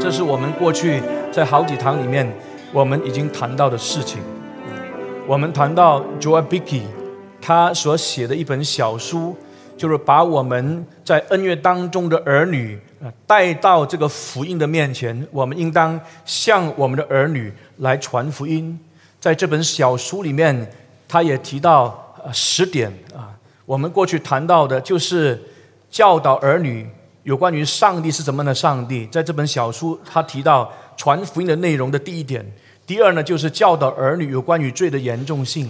这是我们过去在好几堂里面我们已经谈到的事情。我们谈到 Joel Bickey 他所写的一本小书，就是把我们在恩怨当中的儿女带到这个福音的面前。我们应当向我们的儿女来传福音。在这本小书里面，他也提到十点啊。我们过去谈到的就是教导儿女。有关于上帝是怎么样的上帝，在这本小书，他提到传福音的内容的第一点。第二呢，就是教导儿女有关于罪的严重性。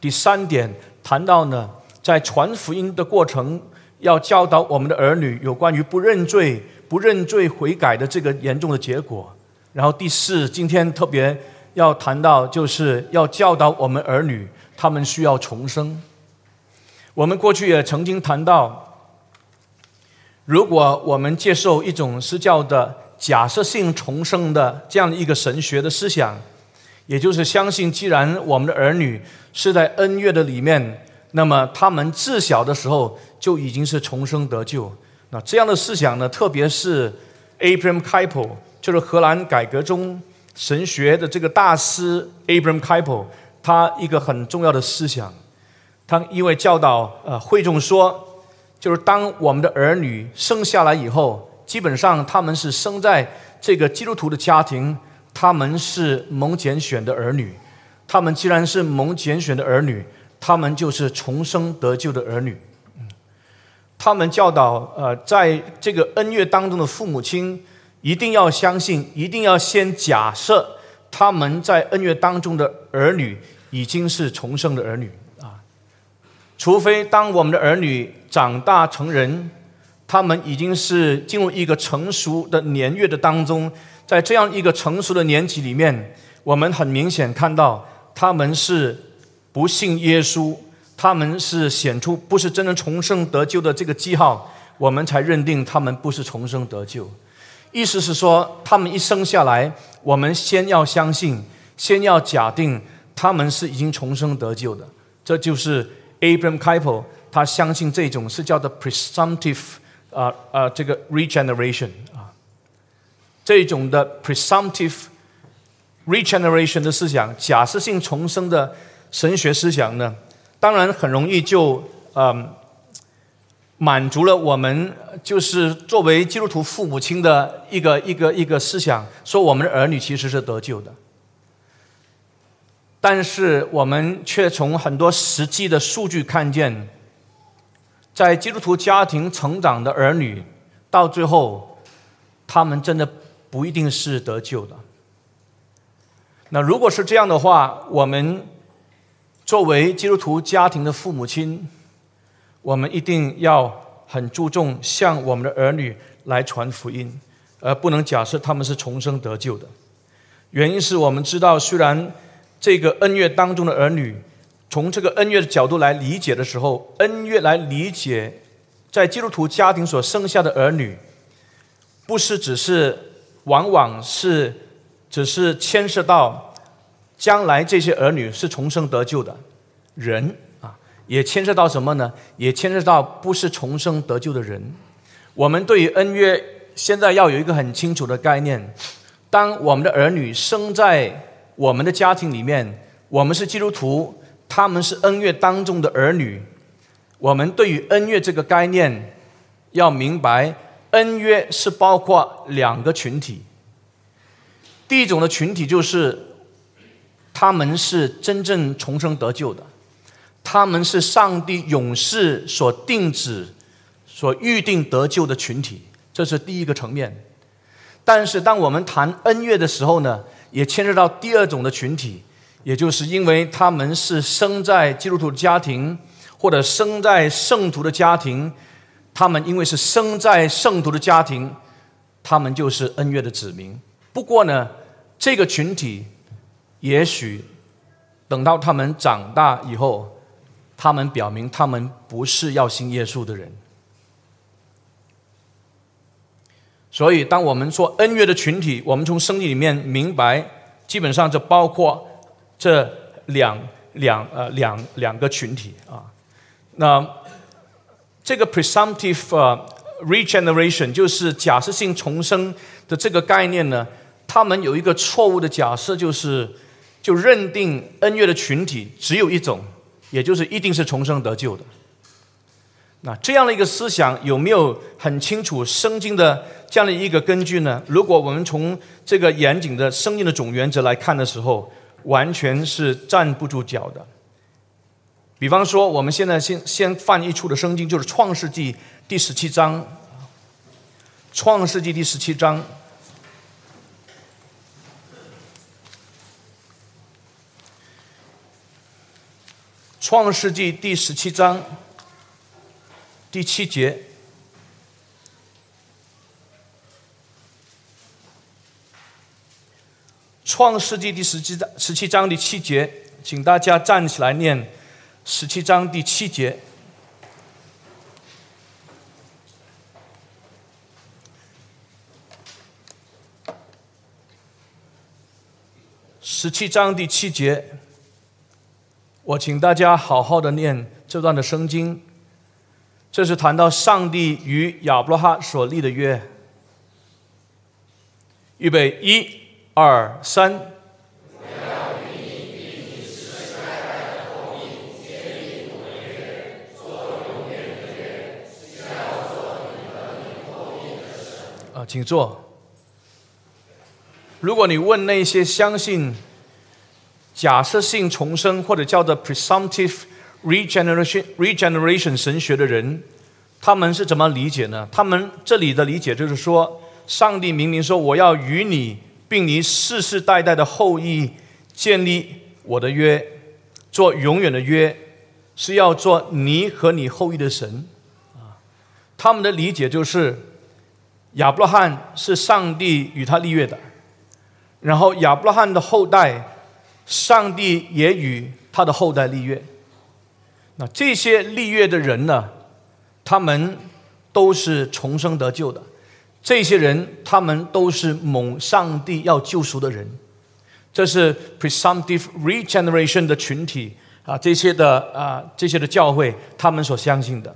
第三点谈到呢，在传福音的过程，要教导我们的儿女有关于不认罪、不认罪悔改的这个严重的结果。然后第四，今天特别要谈到，就是要教导我们儿女，他们需要重生。我们过去也曾经谈到。如果我们接受一种是叫的假设性重生的这样一个神学的思想，也就是相信，既然我们的儿女是在恩怨的里面，那么他们自小的时候就已经是重生得救。那这样的思想呢，特别是 Abraham Kuyper，就是荷兰改革中神学的这个大师 Abraham Kuyper，他一个很重要的思想，他因为教导呃会众说。就是当我们的儿女生下来以后，基本上他们是生在这个基督徒的家庭，他们是蒙拣选的儿女。他们既然是蒙拣选的儿女，他们就是重生得救的儿女。他们教导呃，在这个恩怨当中的父母亲，一定要相信，一定要先假设他们在恩怨当中的儿女已经是重生的儿女啊。除非当我们的儿女长大成人，他们已经是进入一个成熟的年月的当中，在这样一个成熟的年纪里面，我们很明显看到他们是不信耶稣，他们是显出不是真正重生得救的这个记号，我们才认定他们不是重生得救。意思是说，他们一生下来，我们先要相信，先要假定他们是已经重生得救的，这就是。Abraham Kuyper 他相信这种是叫做 presumptive 啊啊这个 regeneration 啊这种的 presumptive regeneration 的思想，假设性重生的神学思想呢，当然很容易就嗯满足了我们就是作为基督徒父母亲的一个一个一个思想，说我们的儿女其实是得救的。但是我们却从很多实际的数据看见，在基督徒家庭成长的儿女，到最后，他们真的不一定是得救的。那如果是这样的话，我们作为基督徒家庭的父母亲，我们一定要很注重向我们的儿女来传福音，而不能假设他们是重生得救的。原因是我们知道，虽然。这个恩怨当中的儿女，从这个恩怨的角度来理解的时候，恩怨来理解，在基督徒家庭所生下的儿女，不是只是往往是只是牵涉到将来这些儿女是重生得救的人啊，也牵涉到什么呢？也牵涉到不是重生得救的人。我们对于恩约现在要有一个很清楚的概念：当我们的儿女生在我们的家庭里面，我们是基督徒，他们是恩约当中的儿女。我们对于恩约这个概念，要明白，恩约是包括两个群体。第一种的群体就是，他们是真正重生得救的，他们是上帝勇士所定旨、所预定得救的群体，这是第一个层面。但是，当我们谈恩怨的时候呢？也牵涉到第二种的群体，也就是因为他们是生在基督徒的家庭，或者生在圣徒的家庭，他们因为是生在圣徒的家庭，他们就是恩约的子民。不过呢，这个群体也许等到他们长大以后，他们表明他们不是要信耶稣的人。所以，当我们说恩约的群体，我们从圣经里面明白，基本上就包括这两两呃两两个群体啊。那这个 presumptive regeneration 就是假设性重生的这个概念呢，他们有一个错误的假设，就是就认定恩怨的群体只有一种，也就是一定是重生得救的。那这样的一个思想有没有很清楚圣经的这样的一个根据呢？如果我们从这个严谨的圣经的总原则来看的时候，完全是站不住脚的。比方说，我们现在先先翻译出的圣经就是《》，《创世纪》第十七章，《创世纪》第十七章。创世纪第十七章第七节，《创世纪》第十七章十七章第七节，请大家站起来念十七章第七节。十七章第七节，我请大家好好的念这段的圣经。这是谈到上帝与亚伯拉罕所立的约。预备，一、二、三。啊，请坐。如果你问那些相信假设性重生，或者叫做 presumptive。regeneration regeneration 神学的人，他们是怎么理解呢？他们这里的理解就是说，上帝明明说我要与你，并你世世代代的后裔建立我的约，做永远的约，是要做你和你后裔的神。啊，他们的理解就是亚伯拉罕是上帝与他立约的，然后亚伯拉罕的后代，上帝也与他的后代立约。那这些立约的人呢？他们都是重生得救的。这些人，他们都是蒙上帝要救赎的人。这是 presumptive regeneration 的群体啊，这些的啊，这些的教会，他们所相信的。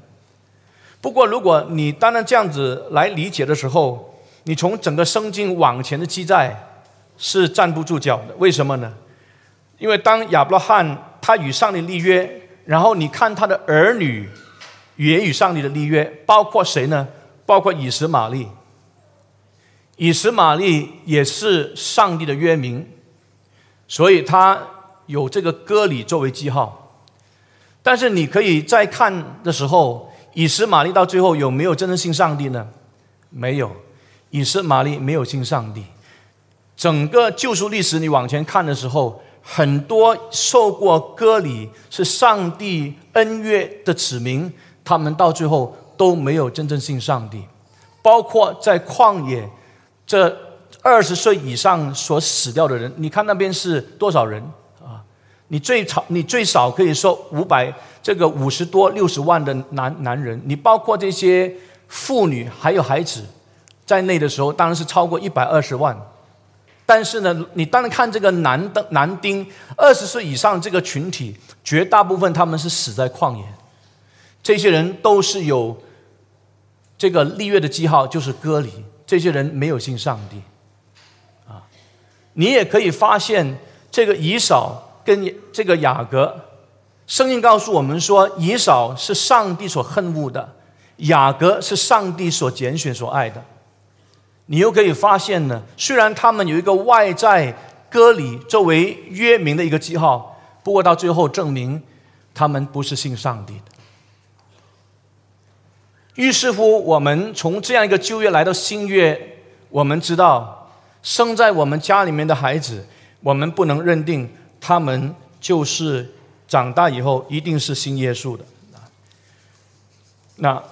不过，如果你单单这样子来理解的时候，你从整个圣经往前的记载是站不住脚的。为什么呢？因为当亚伯拉罕他与上帝立约。然后你看他的儿女也与上帝的立约，包括谁呢？包括以实玛利。以实玛利也是上帝的约名，所以他有这个歌礼作为记号。但是你可以再看的时候，以实玛利到最后有没有真正信上帝呢？没有，以实玛利没有信上帝。整个救赎历史你往前看的时候。很多受过割礼是上帝恩约的子民，他们到最后都没有真正信上帝。包括在旷野，这二十岁以上所死掉的人，你看那边是多少人啊？你最少你最少可以说五百，这个五十多六十万的男男人，你包括这些妇女还有孩子在内的时候，当然是超过一百二十万。但是呢，你当然看这个男的男丁二十岁以上这个群体，绝大部分他们是死在旷野。这些人都是有这个立约的记号，就是割礼。这些人没有信上帝啊。你也可以发现，这个以扫跟这个雅各，圣经告诉我们说，以扫是上帝所恨恶的，雅各是上帝所拣选所爱的。你又可以发现呢，虽然他们有一个外在割礼作为约名的一个记号，不过到最后证明他们不是信上帝的。于是乎，我们从这样一个旧约来到新约，我们知道生在我们家里面的孩子，我们不能认定他们就是长大以后一定是信耶稣的。那。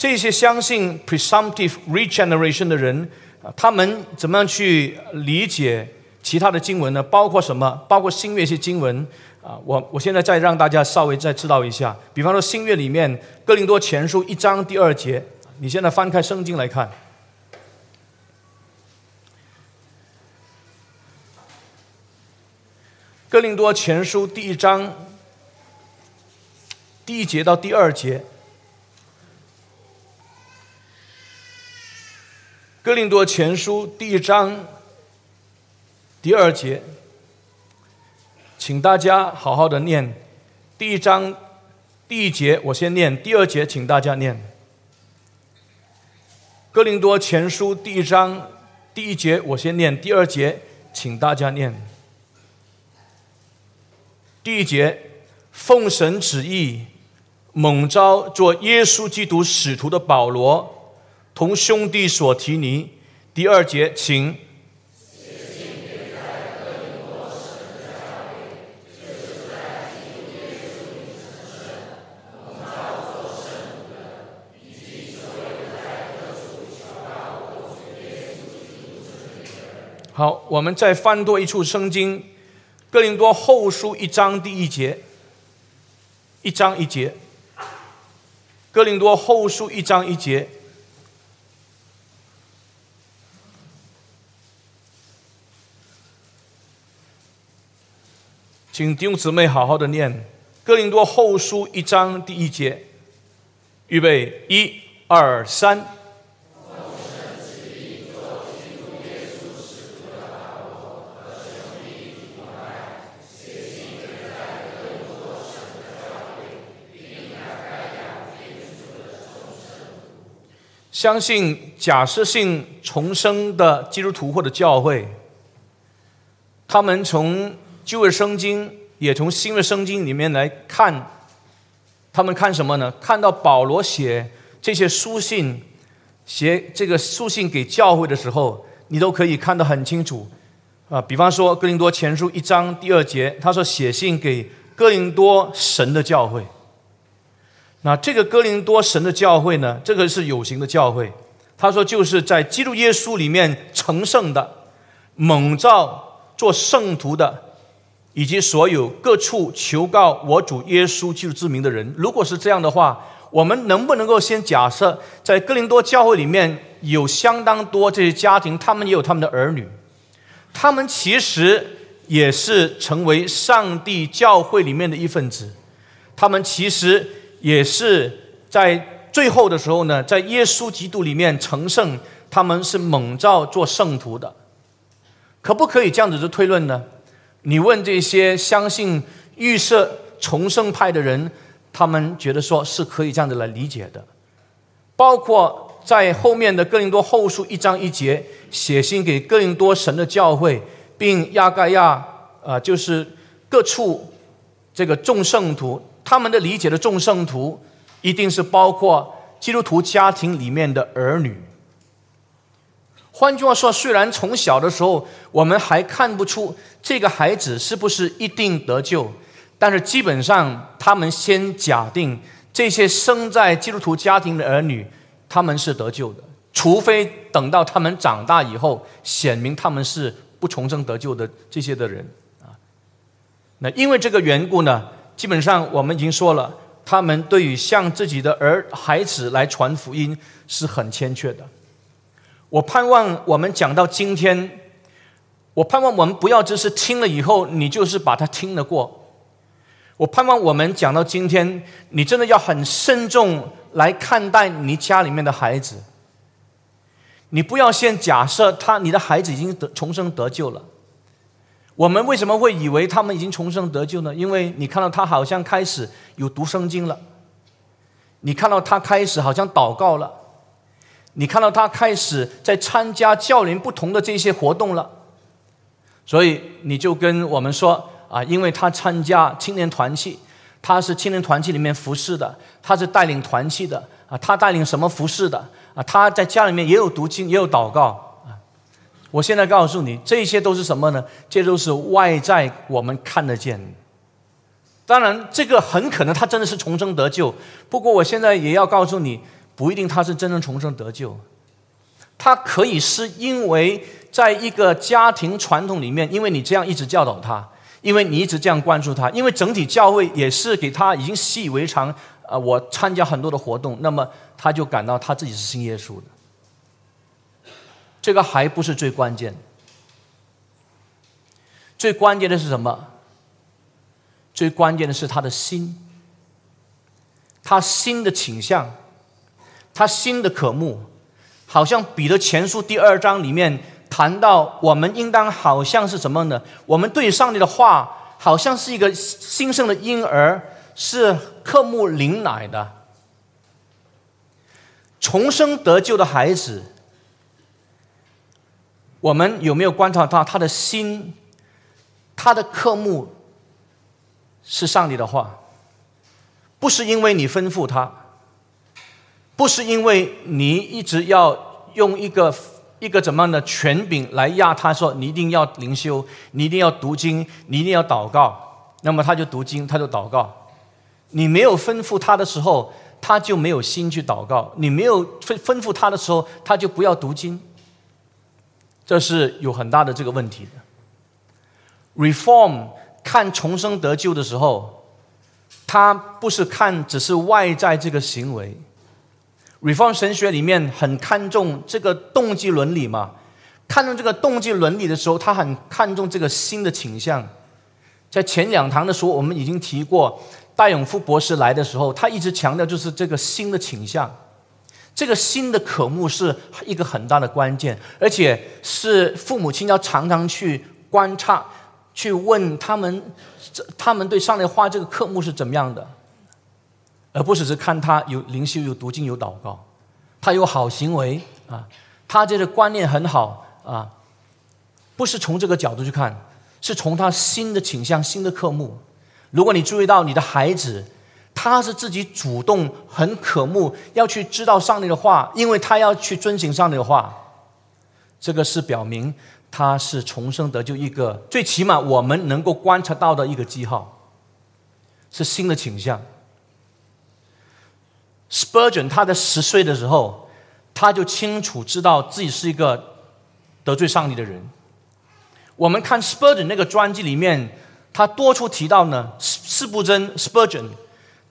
这些相信 presumptive regeneration 的人，他们怎么样去理解其他的经文呢？包括什么？包括新约一些经文啊！我我现在再让大家稍微再知道一下。比方说新约里面哥林多前书一章第二节，你现在翻开圣经来看。哥林多前书第一章第一节到第二节。哥林多前书第一章第二节，请大家好好的念。第一章第一节我先念，第二节请大家念。哥林多前书第一章第一节我先念，第二节请大家念。第一节，奉神旨意，猛招做耶稣基督使徒的保罗。同兄弟所提尼，第二节，请。好，我们再翻多一处圣经，《哥林多后书》一章第一节，一章一节，《哥林多后书》一章一节。请弟兄姊妹好好的念《哥林多后书》一章第一节，预备，一、二、三。相信假设性重生的基督徒或者教会，他们从。旧约圣经也从新约圣经里面来看，他们看什么呢？看到保罗写这些书信，写这个书信给教会的时候，你都可以看得很清楚啊。比方说《哥林多前书》一章第二节，他说写信给哥林多神的教会。那这个哥林多神的教会呢，这个是有形的教会。他说就是在基督耶稣里面成圣的，蒙召做圣徒的。以及所有各处求告我主耶稣基督之名的人，如果是这样的话，我们能不能够先假设，在哥林多教会里面有相当多这些家庭，他们也有他们的儿女，他们其实也是成为上帝教会里面的一份子，他们其实也是在最后的时候呢，在耶稣基督里面成圣，他们是蒙召做圣徒的，可不可以这样子的推论呢？你问这些相信预设重生派的人，他们觉得说是可以这样子来理解的。包括在后面的哥林多后书一章一节写信给哥林多神的教会，并亚盖亚啊，就是各处这个众圣徒，他们的理解的众圣徒，一定是包括基督徒家庭里面的儿女。换句话说，虽然从小的时候我们还看不出这个孩子是不是一定得救，但是基本上他们先假定这些生在基督徒家庭的儿女他们是得救的，除非等到他们长大以后显明他们是不重生得救的这些的人啊。那因为这个缘故呢，基本上我们已经说了，他们对于向自己的儿孩子来传福音是很欠缺的。我盼望我们讲到今天，我盼望我们不要只是听了以后，你就是把它听了过。我盼望我们讲到今天，你真的要很慎重来看待你家里面的孩子。你不要先假设他你的孩子已经得重生得救了。我们为什么会以为他们已经重生得救呢？因为你看到他好像开始有读圣经了，你看到他开始好像祷告了。你看到他开始在参加教龄不同的这些活动了，所以你就跟我们说啊，因为他参加青年团契，他是青年团契里面服侍的，他是带领团契的啊，他带领什么服侍的啊？他在家里面也有读经，也有祷告啊。我现在告诉你，这些都是什么呢？这都是外在我们看得见。当然，这个很可能他真的是重生得救，不过我现在也要告诉你。不一定他是真正重生得救，他可以是因为在一个家庭传统里面，因为你这样一直教导他，因为你一直这样关注他，因为整体教会也是给他已经习以为常。啊，我参加很多的活动，那么他就感到他自己是信耶稣的。这个还不是最关键，最关键的是什么？最关键的是他的心，他心的倾向，他心的渴慕，好像彼得前书第二章里面谈到，我们应当好像是什么呢？我们对上帝的话，好像是一个新生的婴儿，是渴慕灵奶的，重生得救的孩子。我们有没有观察到他的心，他的科目是上帝的话，不是因为你吩咐他，不是因为你一直要用一个一个怎么样的权柄来压他，说你一定要灵修，你一定要读经，你一定要祷告，那么他就读经，他就祷告。你没有吩咐他的时候，他就没有心去祷告；你没有吩吩咐他的时候，他就不要读经。这是有很大的这个问题的。Reform 看重生得救的时候，他不是看只是外在这个行为。Reform 神学里面很看重这个动机伦理嘛，看重这个动机伦理的时候，他很看重这个新的倾向。在前两堂的时候，我们已经提过，戴永夫博士来的时候，他一直强调就是这个新的倾向。这个新的渴慕是一个很大的关键，而且是父母亲要常常去观察、去问他们，他们对上帝话这个科目是怎么样的，而不只是看他有灵修、有读经、有祷告，他有好行为啊，他这个观念很好啊，不是从这个角度去看，是从他新的倾向、新的科目。如果你注意到你的孩子。他是自己主动、很渴慕要去知道上帝的话，因为他要去遵行上帝的话。这个是表明他是重生得救一个最起码我们能够观察到的一个记号，是新的倾向。Spurgeon 他在十岁的时候，他就清楚知道自己是一个得罪上帝的人。我们看 Spurgeon 那个专辑里面，他多处提到呢，斯布真 Spurgeon。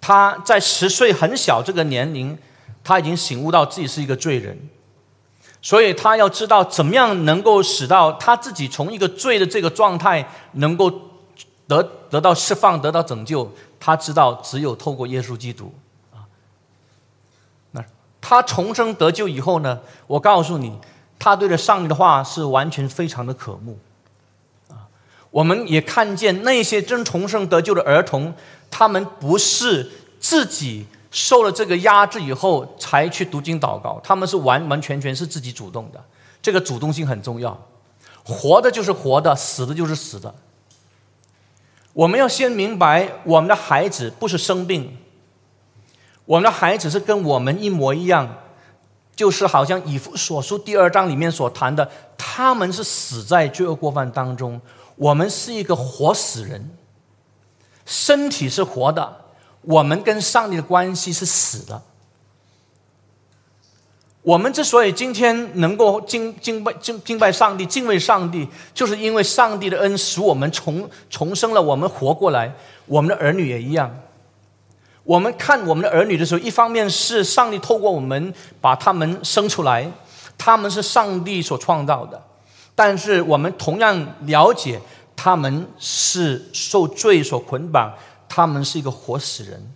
他在十岁很小这个年龄，他已经醒悟到自己是一个罪人，所以他要知道怎么样能够使到他自己从一个罪的这个状态能够得得到释放、得到拯救。他知道只有透过耶稣基督。他重生得救以后呢？我告诉你，他对着上帝的话是完全非常的渴慕啊。我们也看见那些真重生得救的儿童。他们不是自己受了这个压制以后才去读经祷告，他们是完完全全是自己主动的。这个主动性很重要。活的就是活的，死的就是死的。我们要先明白，我们的孩子不是生病，我们的孩子是跟我们一模一样，就是好像以弗所书第二章里面所谈的，他们是死在罪恶过犯当中，我们是一个活死人。身体是活的，我们跟上帝的关系是死的。我们之所以今天能够敬敬拜敬敬拜上帝、敬畏上帝，就是因为上帝的恩使我们重重生了，我们活过来。我们的儿女也一样。我们看我们的儿女的时候，一方面是上帝透过我们把他们生出来，他们是上帝所创造的，但是我们同样了解。他们是受罪所捆绑，他们是一个活死人，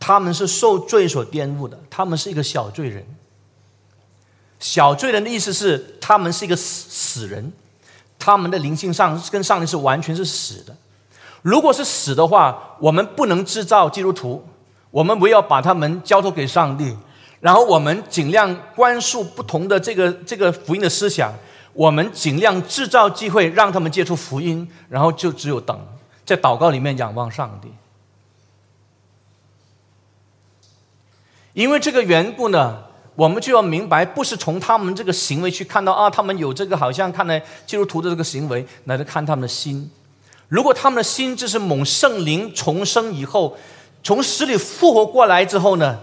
他们是受罪所玷污的，他们是一个小罪人。小罪人的意思是，他们是一个死死人，他们的灵性上跟上帝是完全是死的。如果是死的话，我们不能制造基督徒，我们不要把他们交托给上帝，然后我们尽量关注不同的这个这个福音的思想。我们尽量制造机会让他们接触福音，然后就只有等，在祷告里面仰望上帝。因为这个缘故呢，我们就要明白，不是从他们这个行为去看到啊，他们有这个好像看来基督徒的这个行为，来看他们的心。如果他们的心就是蒙圣灵重生以后，从死里复活过来之后呢，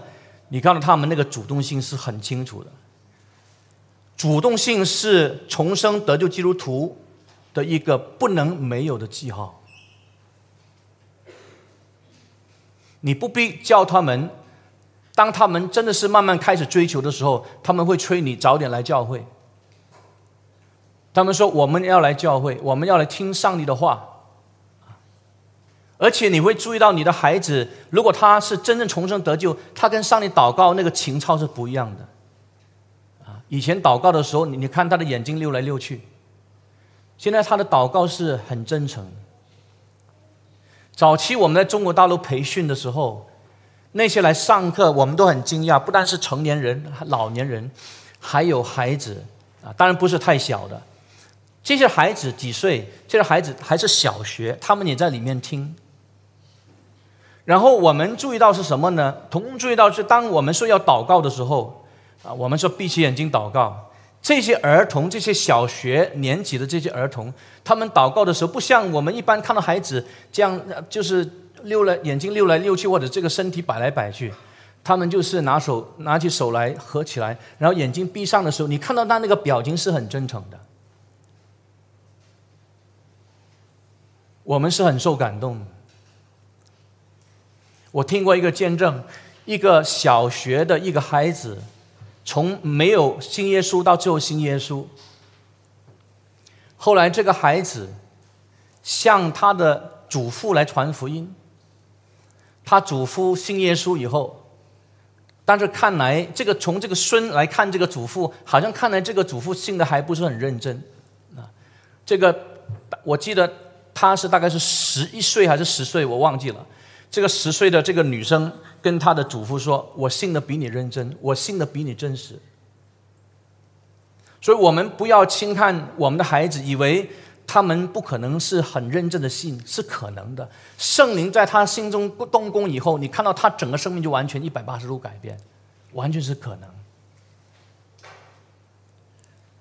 你看到他们那个主动性是很清楚的。主动性是重生得救基督徒的一个不能没有的记号。你不必叫他们，当他们真的是慢慢开始追求的时候，他们会催你早点来教会。他们说：“我们要来教会，我们要来听上帝的话。”而且你会注意到你的孩子，如果他是真正重生得救，他跟上帝祷告那个情操是不一样的。啊，以前祷告的时候，你你看他的眼睛溜来溜去，现在他的祷告是很真诚。早期我们在中国大陆培训的时候，那些来上课，我们都很惊讶，不但是成年人、老年人，还有孩子啊，当然不是太小的。这些孩子几岁？这些孩子还是小学，他们也在里面听。然后我们注意到是什么呢？同工注意到是，当我们说要祷告的时候，啊，我们说闭起眼睛祷告。这些儿童，这些小学年级的这些儿童，他们祷告的时候，不像我们一般看到孩子这样，就是溜来眼睛溜来溜去，或者这个身体摆来摆去。他们就是拿手拿起手来合起来，然后眼睛闭上的时候，你看到他那个表情是很真诚的。我们是很受感动的。我听过一个见证，一个小学的一个孩子，从没有信耶稣到最后信耶稣。后来这个孩子向他的祖父来传福音，他祖父信耶稣以后，但是看来这个从这个孙来看这个祖父，好像看来这个祖父信的还不是很认真啊。这个我记得他是大概是十一岁还是十岁，我忘记了。这个十岁的这个女生跟她的祖父说：“我信的比你认真，我信的比你真实。”所以，我们不要轻看我们的孩子，以为他们不可能是很认真的信，是可能的。圣灵在他心中动工以后，你看到他整个生命就完全一百八十度改变，完全是可能。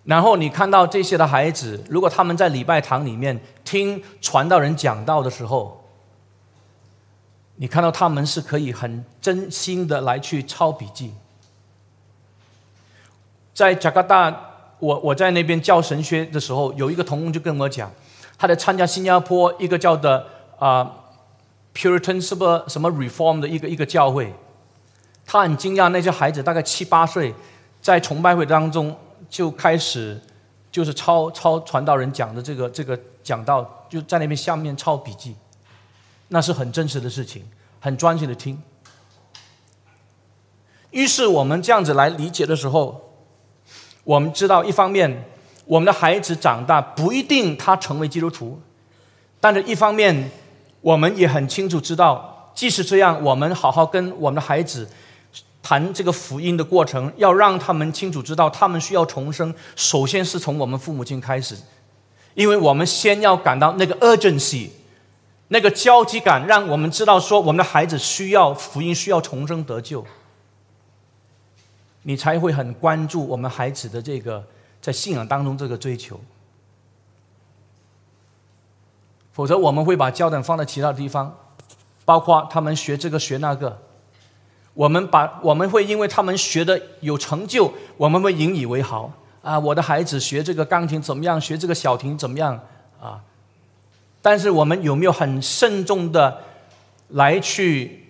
然后你看到这些的孩子，如果他们在礼拜堂里面听传道人讲道的时候，你看到他们是可以很真心的来去抄笔记，在加拿大，我我在那边教神学的时候，有一个同工就跟我讲，他在参加新加坡一个叫的啊 Puritan 什么什么 Reform 的一个一个教会，他很惊讶那些孩子大概七八岁，在崇拜会当中就开始就是抄抄传道人讲的这个这个讲道，就在那边下面抄笔记。那是很真实的事情，很专心的听。于是我们这样子来理解的时候，我们知道，一方面我们的孩子长大不一定他成为基督徒，但是一方面我们也很清楚知道，即使这样，我们好好跟我们的孩子谈这个福音的过程，要让他们清楚知道，他们需要重生，首先是从我们父母亲开始，因为我们先要感到那个 urgency。那个焦急感，让我们知道说，我们的孩子需要福音，需要重生得救。你才会很关注我们孩子的这个在信仰当中这个追求。否则，我们会把焦点放在其他地方，包括他们学这个学那个。我们把我们会因为他们学的有成就，我们会引以为豪啊！我的孩子学这个钢琴怎么样？学这个小提怎么样？啊！但是我们有没有很慎重的来去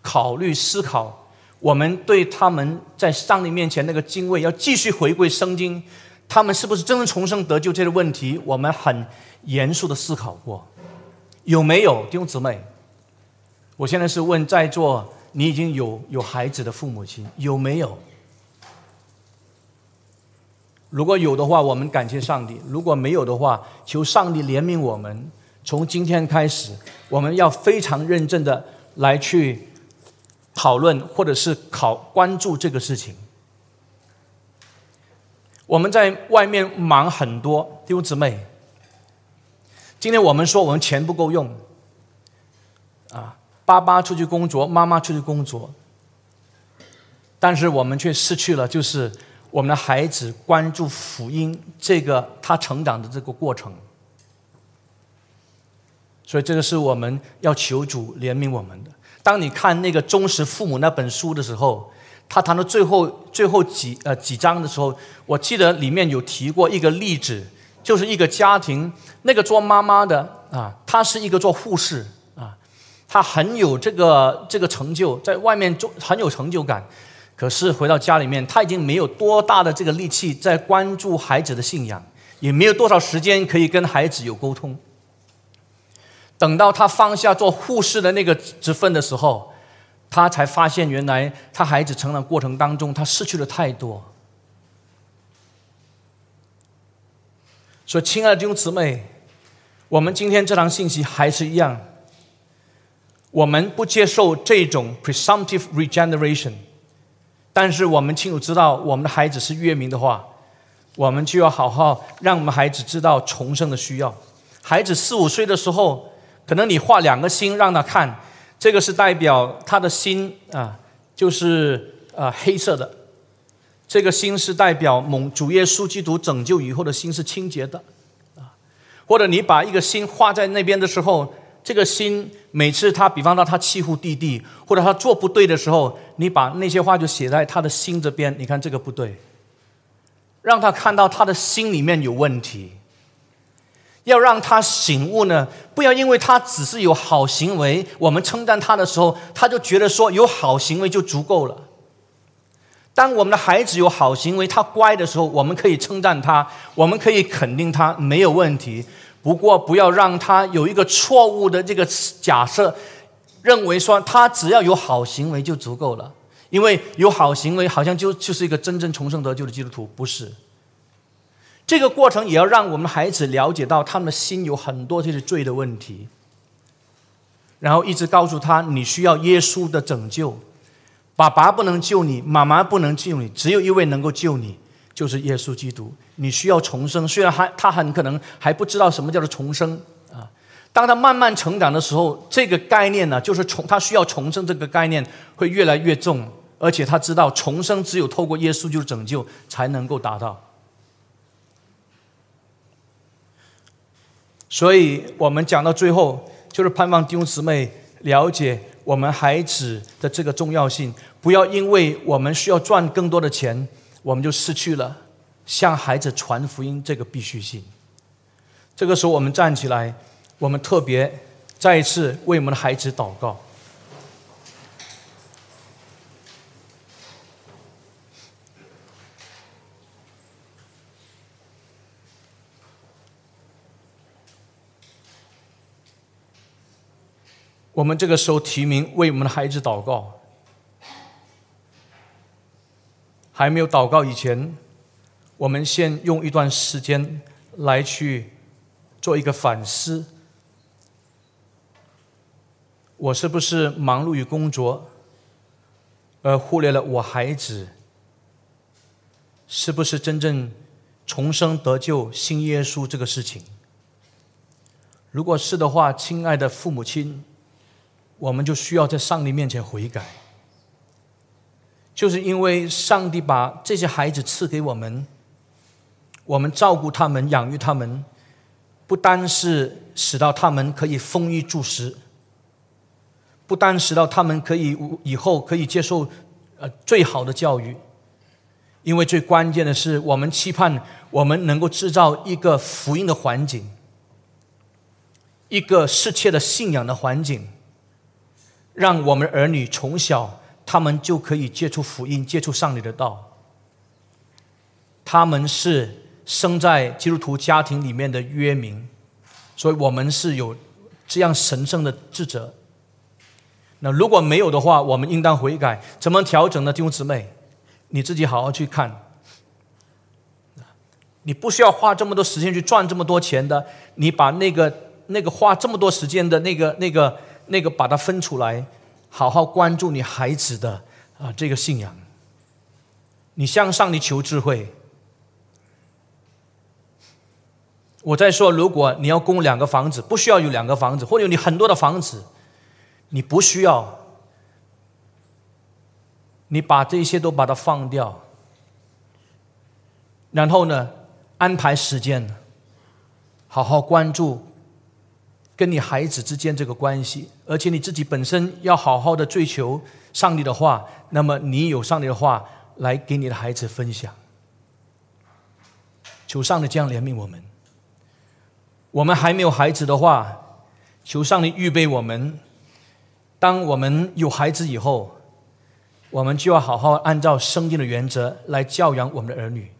考虑思考？我们对他们在上帝面前那个敬畏，要继续回归圣经，他们是不是真正重生得救这个问题，我们很严肃的思考过，有没有弟兄姊妹？我现在是问在座你已经有有孩子的父母亲有没有？如果有的话，我们感谢上帝；如果没有的话，求上帝怜悯我们。从今天开始，我们要非常认真的来去讨论，或者是考关注这个事情。我们在外面忙很多，弟兄姊妹。今天我们说我们钱不够用，啊，爸爸出去工作，妈妈出去工作，但是我们却失去了，就是。我们的孩子关注福音这个他成长的这个过程，所以这个是我们要求主怜悯我们的。当你看那个《忠实父母》那本书的时候，他谈到最后最后几呃几章的时候，我记得里面有提过一个例子，就是一个家庭，那个做妈妈的啊，她是一个做护士啊，她很有这个这个成就，在外面做很有成就感。可是回到家里面，他已经没有多大的这个力气在关注孩子的信仰，也没有多少时间可以跟孩子有沟通。等到他放下做护士的那个职分的时候，他才发现原来他孩子成长过程当中，他失去了太多。所以，亲爱的弟兄姊妹，我们今天这堂信息还是一样，我们不接受这种 presumptive regeneration，但是我们清楚知道，我们的孩子是月明的话，我们就要好好让我们孩子知道重生的需要。孩子四五岁的时候。可能你画两个心让他看，这个是代表他的心啊，就是啊黑色的；这个心是代表蒙主耶稣基督拯救以后的心是清洁的啊。或者你把一个心画在那边的时候，这个心每次他比方说他欺负弟弟，或者他做不对的时候，你把那些话就写在他的心这边。你看这个不对，让他看到他的心里面有问题。要让他醒悟呢，不要因为他只是有好行为，我们称赞他的时候，他就觉得说有好行为就足够了。当我们的孩子有好行为，他乖的时候，我们可以称赞他，我们可以肯定他没有问题。不过，不要让他有一个错误的这个假设，认为说他只要有好行为就足够了，因为有好行为好像就就是一个真正重生得救的基督徒，不是。这个过程也要让我们孩子了解到，他们的心有很多这些罪的问题，然后一直告诉他，你需要耶稣的拯救，爸爸不能救你，妈妈不能救你，只有一位能够救你，就是耶稣基督。你需要重生，虽然还他很可能还不知道什么叫做重生啊。当他慢慢成长的时候，这个概念呢，就是重他需要重生这个概念会越来越重，而且他知道重生只有透过耶稣就是拯救才能够达到。所以我们讲到最后，就是盼望弟兄姊妹了解我们孩子的这个重要性，不要因为我们需要赚更多的钱，我们就失去了向孩子传福音这个必须性。这个时候，我们站起来，我们特别再一次为我们的孩子祷告。我们这个时候提名为我们的孩子祷告，还没有祷告以前，我们先用一段时间来去做一个反思：我是不是忙碌于工作，而忽略了我孩子？是不是真正重生得救、信耶稣这个事情？如果是的话，亲爱的父母亲。我们就需要在上帝面前悔改，就是因为上帝把这些孩子赐给我们，我们照顾他们、养育他们，不单是使到他们可以丰衣足食，不单使到他们可以以后可以接受呃最好的教育，因为最关键的是，我们期盼我们能够制造一个福音的环境，一个适切的信仰的环境。让我们儿女从小，他们就可以接触福音，接触上帝的道。他们是生在基督徒家庭里面的约民，所以我们是有这样神圣的职责。那如果没有的话，我们应当悔改。怎么调整呢？弟兄姊妹，你自己好好去看。你不需要花这么多时间去赚这么多钱的，你把那个那个花这么多时间的那个那个。那个把它分出来，好好关注你孩子的啊这个信仰。你向上帝求智慧。我在说，如果你要供两个房子，不需要有两个房子，或者你很多的房子，你不需要，你把这些都把它放掉，然后呢，安排时间，好好关注。跟你孩子之间这个关系，而且你自己本身要好好的追求上帝的话，那么你有上帝的话来给你的孩子分享。求上帝这样怜悯我们。我们还没有孩子的话，求上帝预备我们。当我们有孩子以后，我们就要好好按照圣经的原则来教养我们的儿女。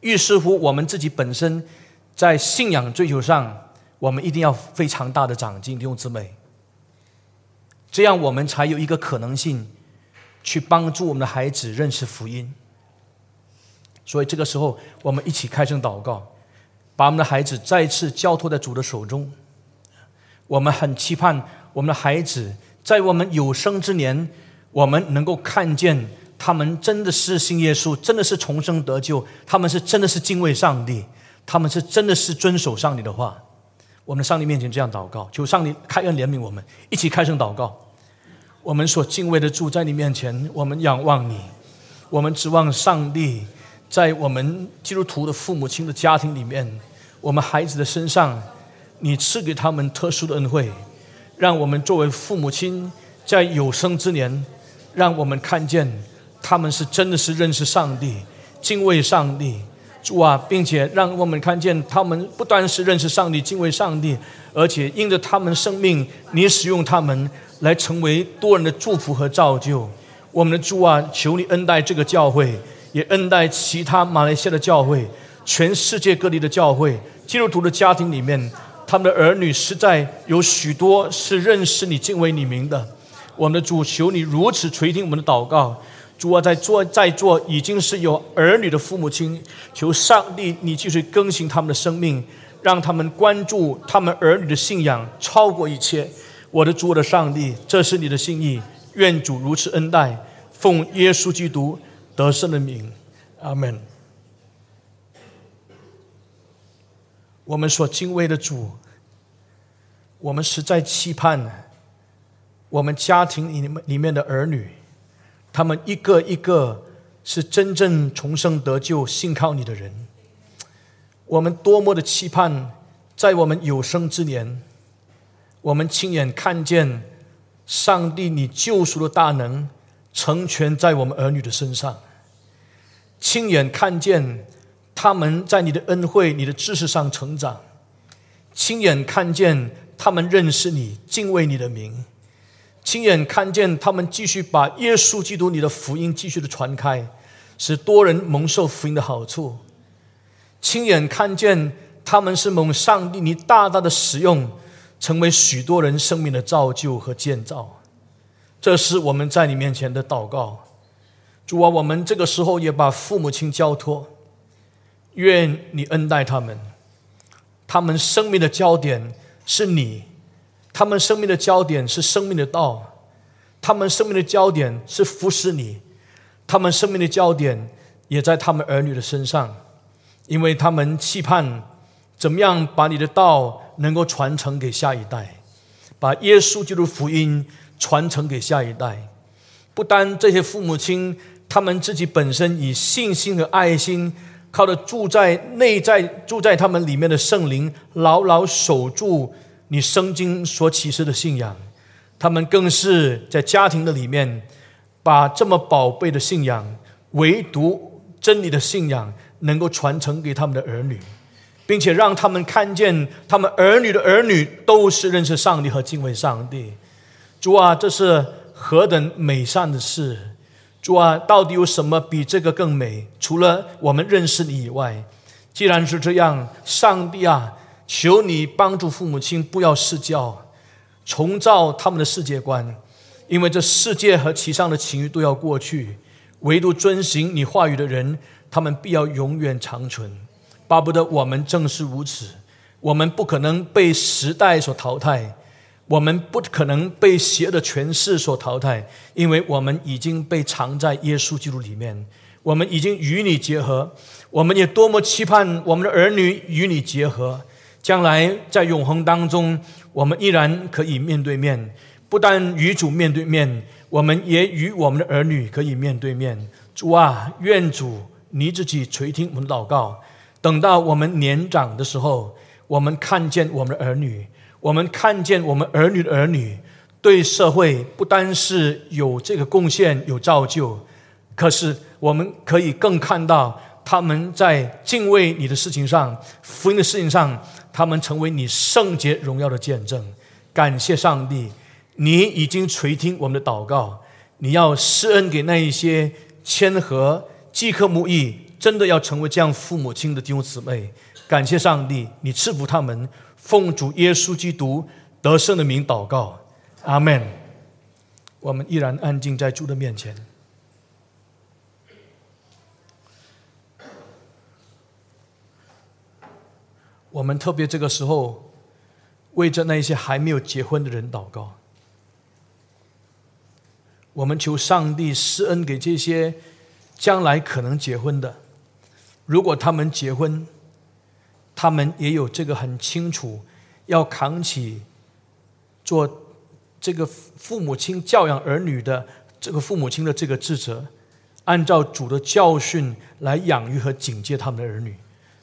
于是乎，我们自己本身在信仰追求上。我们一定要非常大的长进，弟兄姊妹。这样我们才有一个可能性，去帮助我们的孩子认识福音。所以这个时候，我们一起开声祷告，把我们的孩子再次交托在主的手中。我们很期盼我们的孩子在我们有生之年，我们能够看见他们真的是信耶稣，真的是重生得救，他们是真的是敬畏上帝，他们是真的是遵守上帝的话。我们上帝面前这样祷告，求上帝开恩怜悯我们，一起开声祷告。我们所敬畏的主，在你面前，我们仰望你，我们指望上帝在我们基督徒的父母亲的家庭里面，我们孩子的身上，你赐给他们特殊的恩惠，让我们作为父母亲在有生之年，让我们看见他们是真的是认识上帝、敬畏上帝，主啊，并且让我们看见他们不单是认识上帝、敬畏上帝，而且因着他们生命，你使用他们。来成为多人的祝福和造就，我们的主啊，求你恩待这个教会，也恩待其他马来西亚的教会，全世界各地的教会，基督徒的家庭里面，他们的儿女实在有许多是认识你、敬畏你名的。我们的主，求你如此垂听我们的祷告。主啊，在座在座已经是有儿女的父母亲，求上帝你继续更新他们的生命，让他们关注他们儿女的信仰超过一切。我的主，我的上帝，这是你的心意，愿主如此恩待，奉耶稣基督得胜的名，阿门。我们所敬畏的主，我们实在期盼我们家庭里面里面的儿女，他们一个一个是真正重生得救、信靠你的人。我们多么的期盼，在我们有生之年。我们亲眼看见上帝你救赎的大能成全在我们儿女的身上，亲眼看见他们在你的恩惠、你的知识上成长，亲眼看见他们认识你、敬畏你的名，亲眼看见他们继续把耶稣基督你的福音继续的传开，使多人蒙受福音的好处，亲眼看见他们是蒙上帝你大大的使用。成为许多人生命的造就和建造，这是我们在你面前的祷告。主啊，我们这个时候也把父母亲交托，愿你恩待他们。他们生命的焦点是你，他们生命的焦点是生命的道，他们生命的焦点是服侍你，他们生命的焦点也在他们儿女的身上，因为他们期盼怎么样把你的道。能够传承给下一代，把耶稣基督福音传承给下一代。不单这些父母亲，他们自己本身以信心和爱心，靠着住在内在、住在他们里面的圣灵，牢牢守住你圣经所启示的信仰。他们更是在家庭的里面，把这么宝贝的信仰，唯独真理的信仰，能够传承给他们的儿女。并且让他们看见，他们儿女的儿女都是认识上帝和敬畏上帝。主啊，这是何等美善的事！主啊，到底有什么比这个更美？除了我们认识你以外，既然是这样，上帝啊，求你帮助父母亲不要失教，重造他们的世界观，因为这世界和其上的情欲都要过去，唯独遵行你话语的人，他们必要永远长存。巴不得我们正是如此，我们不可能被时代所淘汰，我们不可能被邪恶的权势所淘汰，因为我们已经被藏在耶稣基督里面，我们已经与你结合，我们也多么期盼我们的儿女与你结合，将来在永恒当中，我们依然可以面对面，不但与主面对面，我们也与我们的儿女可以面对面。主啊，愿主你自己垂听我们的祷告。等到我们年长的时候，我们看见我们的儿女，我们看见我们儿女的儿女，对社会不单是有这个贡献、有造就，可是我们可以更看到他们在敬畏你的事情上、福音的事情上，他们成为你圣洁荣耀的见证。感谢上帝，你已经垂听我们的祷告，你要施恩给那一些谦和、饥渴慕义。真的要成为这样父母亲的弟兄姊妹，感谢上帝，你赐福他们，奉主耶稣基督得胜的名祷告，阿门。我们依然安静在主的面前。我们特别这个时候为着那些还没有结婚的人祷告。我们求上帝施恩给这些将来可能结婚的。如果他们结婚，他们也有这个很清楚，要扛起做这个父母亲教养儿女的这个父母亲的这个职责，按照主的教训来养育和警戒他们的儿女。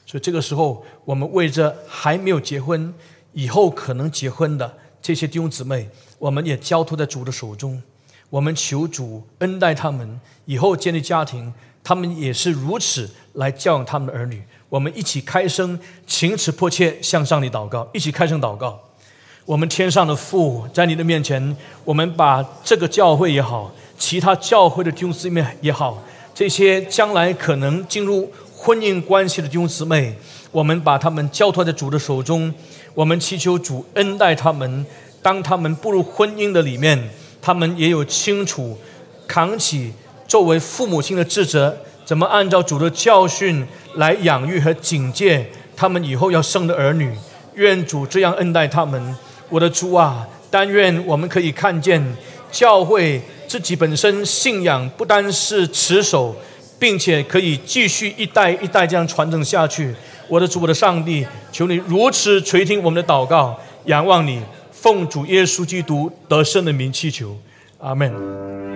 所以这个时候，我们为着还没有结婚、以后可能结婚的这些弟兄姊妹，我们也交托在主的手中。我们求主恩待他们，以后建立家庭，他们也是如此来教养他们的儿女。我们一起开声，情辞迫切向上帝祷告，一起开声祷告。我们天上的父，在你的面前，我们把这个教会也好，其他教会的弟兄姊妹也好，这些将来可能进入。婚姻关系的弟兄姊妹，我们把他们交托在主的手中，我们祈求主恩待他们。当他们步入婚姻的里面，他们也有清楚扛起作为父母亲的职责，怎么按照主的教训来养育和警戒他们以后要生的儿女。愿主这样恩待他们。我的主啊，但愿我们可以看见教会自己本身信仰不单是持守。并且可以继续一代一代这样传承下去。我的主，我的上帝，求你如此垂听我们的祷告，仰望你，奉主耶稣基督得胜的名祈求，阿门。